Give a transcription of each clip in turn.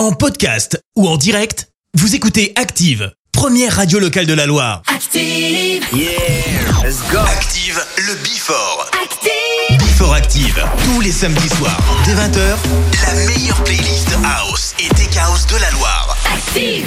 En podcast ou en direct, vous écoutez Active, première radio locale de la Loire. Active. Yeah, let's go. Active, le Before. Active. Before Active, tous les samedis soirs, dès 20h, la meilleure playlist House et Tech House de la Loire. Active.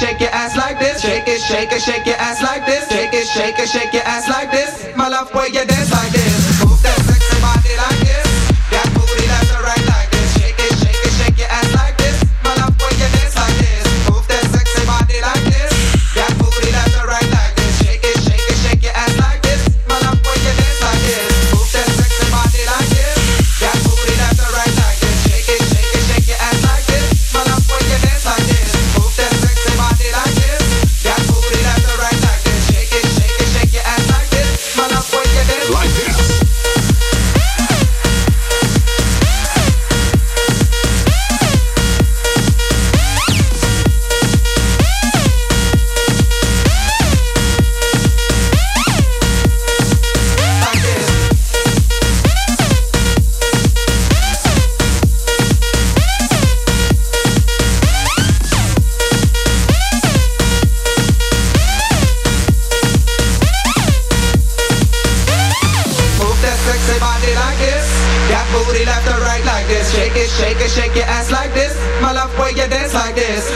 shake your ass like this. Shake it, shake it, shake your shake your ass like this. My love, Boy, you dance like this.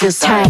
just time.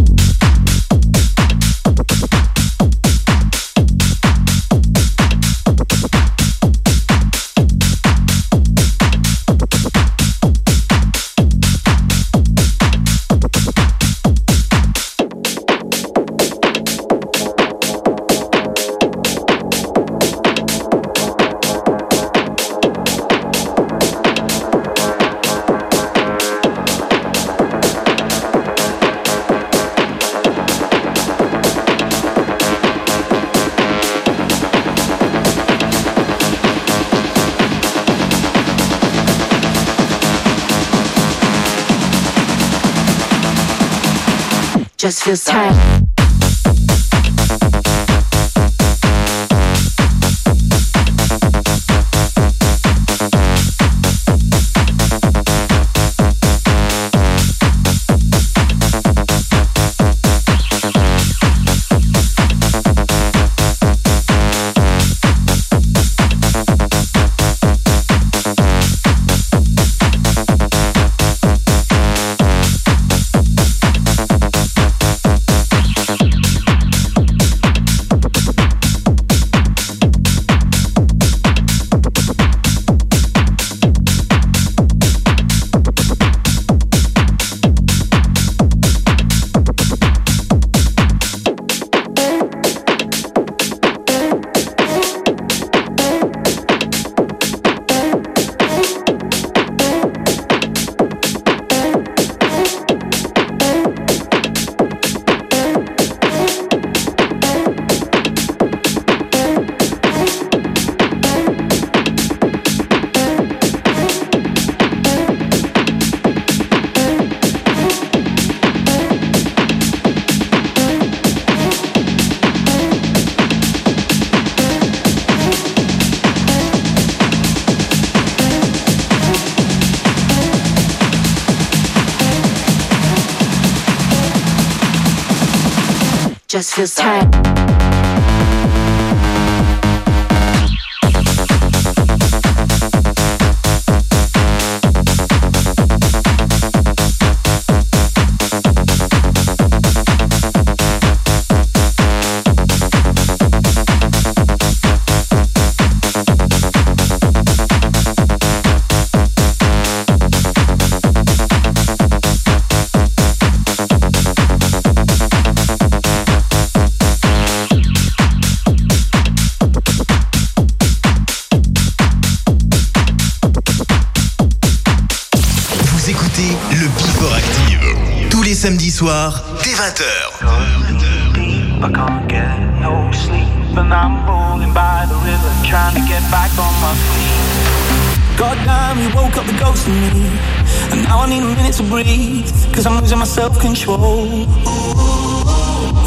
samedi soir, dès 20h. God damn, you woke up the ghost in me. And now I need a minute to breathe, cause I'm losing my self control.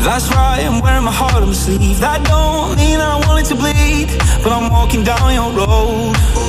That's right, I'm wearing my heart on my sleeve. That don't mean I want it to bleed, but I'm walking down your road.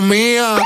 Mía.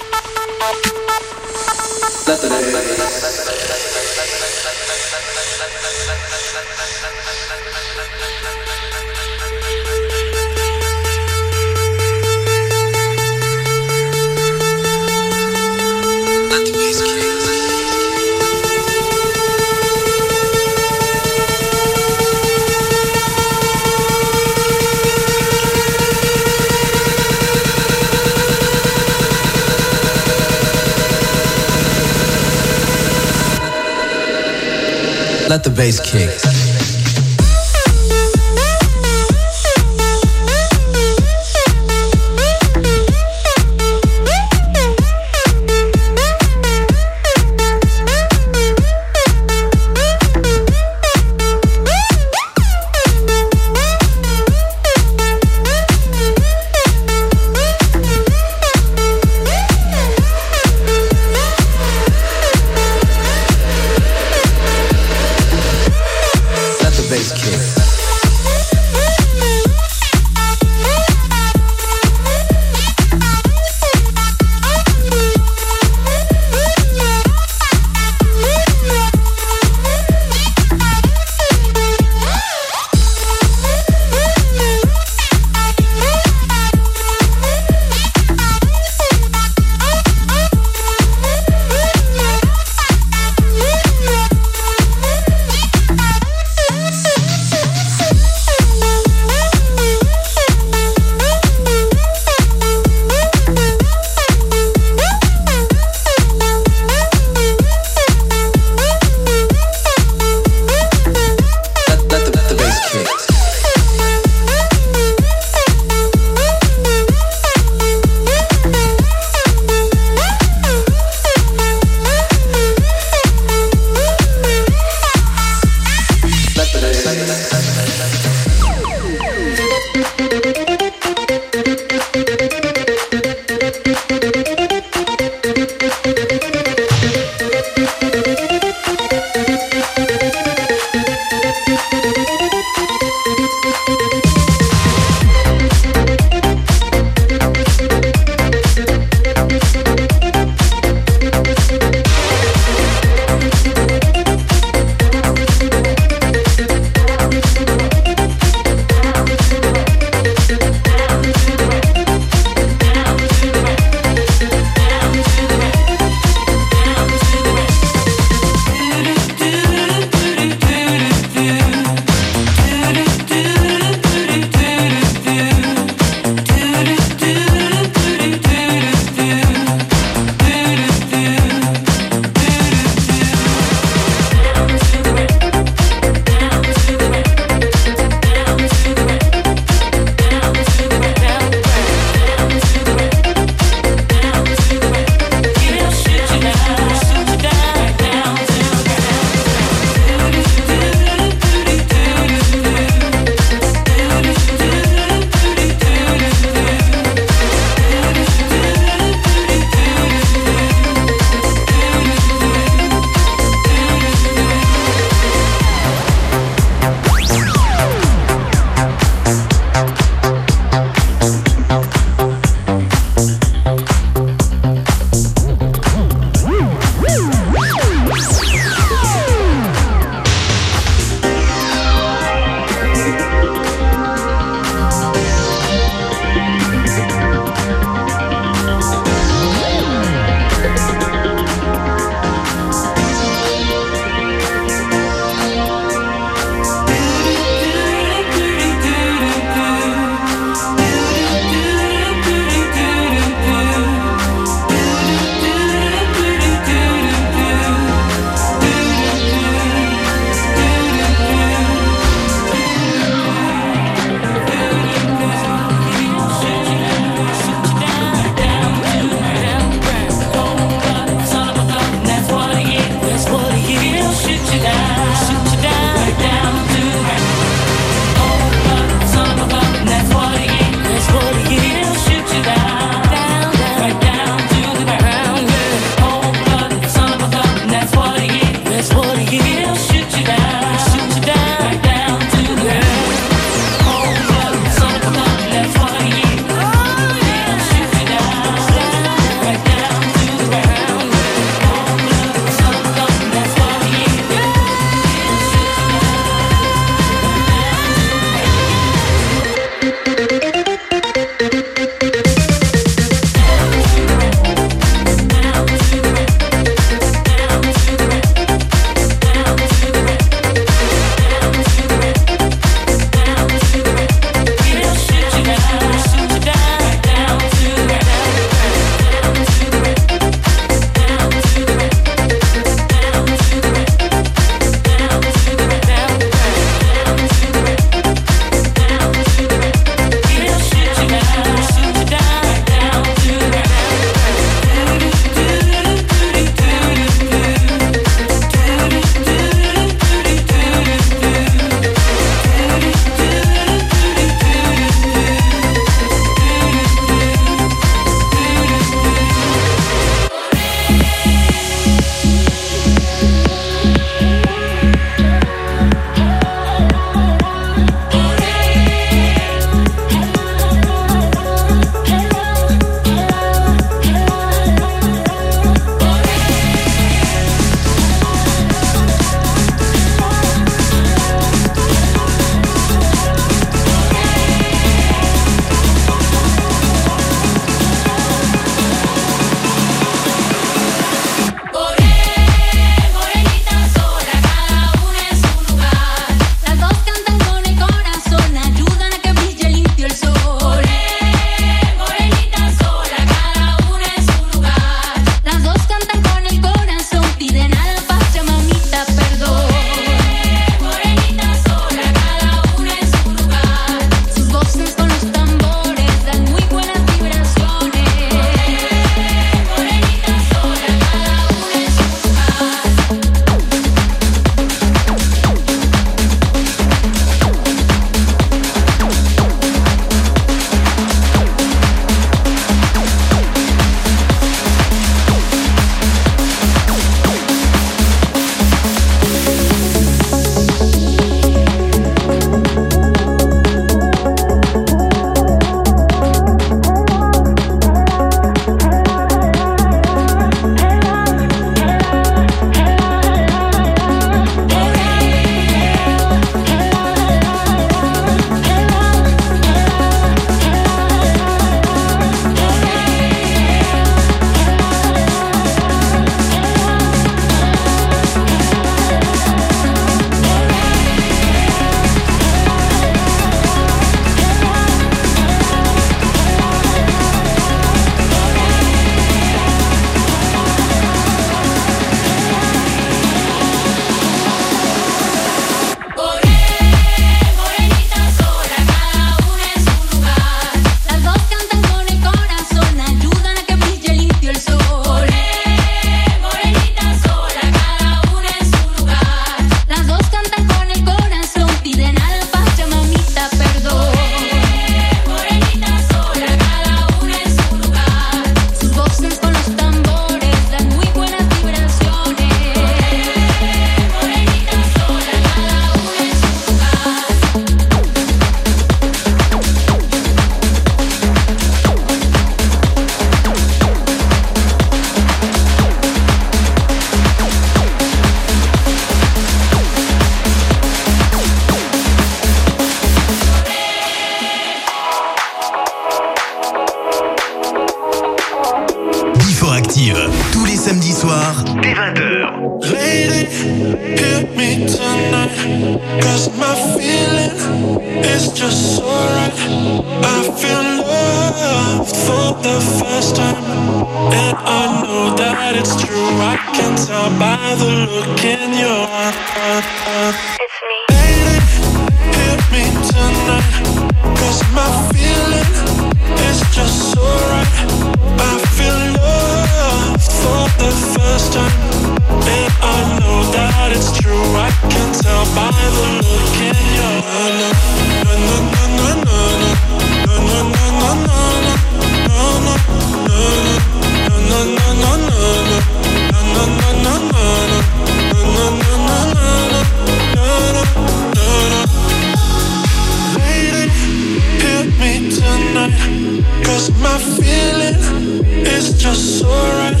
Is just so right.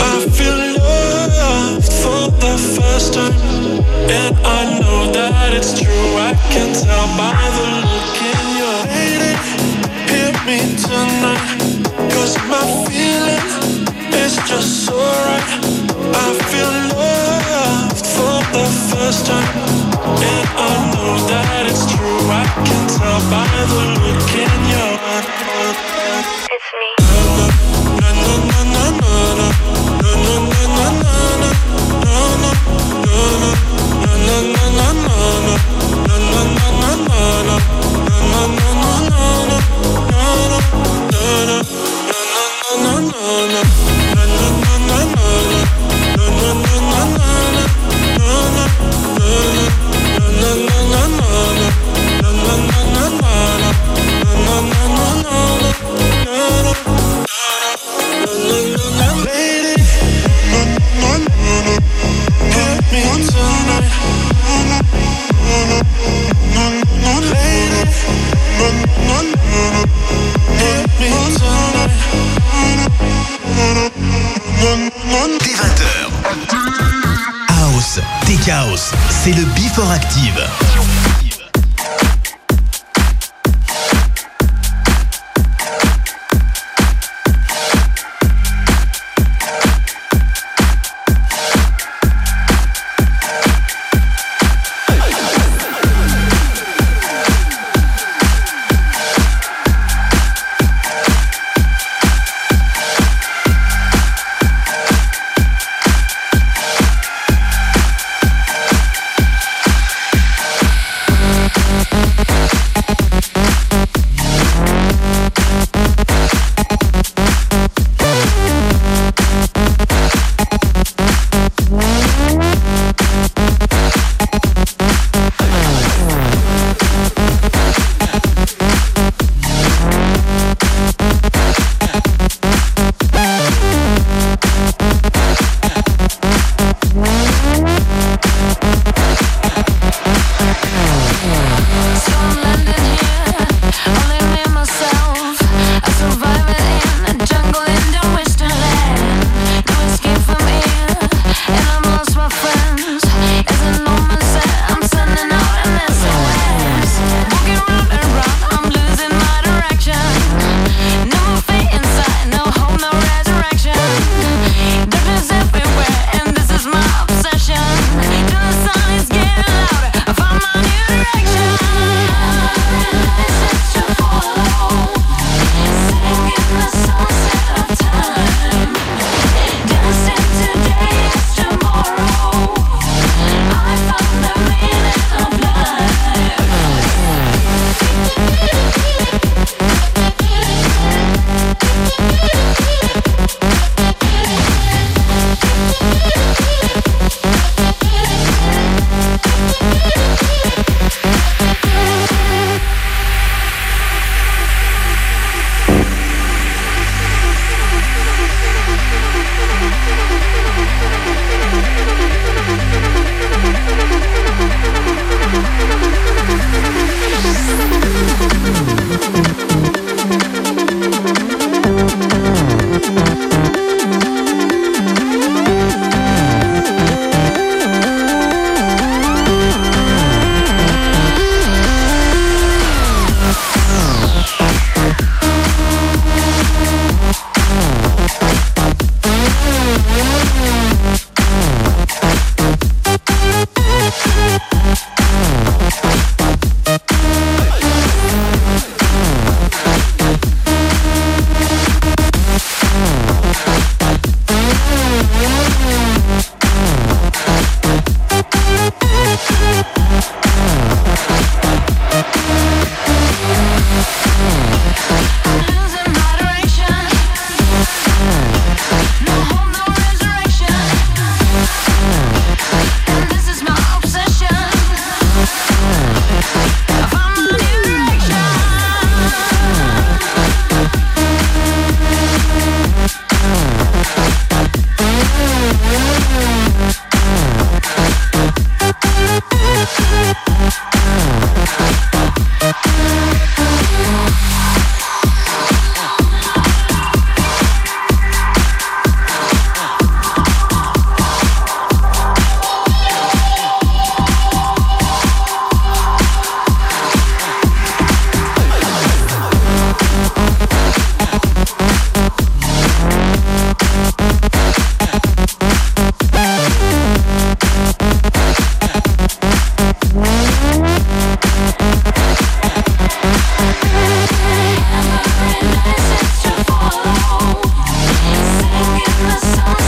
I feel love for the first time. And I know that it's true. I can tell by the look in your lady. Hit me tonight. Cause my feeling is just. I feel love for the first time. And I know that it's true. I can tell by the look in chaos. C'est le Before Active. side.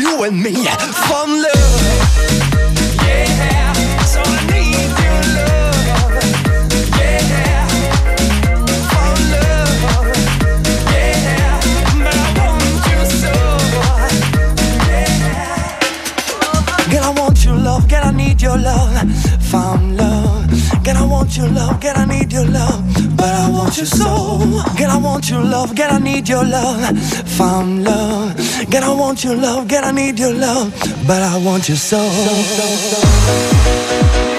you and me from love. Yeah, so I need your love. Yeah, love. Yeah, but I want you so. Yeah, girl, I want your love. Girl, I need your love love. Girl, I want your love. Girl, I need your love. But I want your soul. Girl, I want your love. Girl, I need your love found love. God, I want your love, God, I need your love, but I want your soul. soul, soul, soul.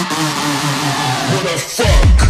What the fuck?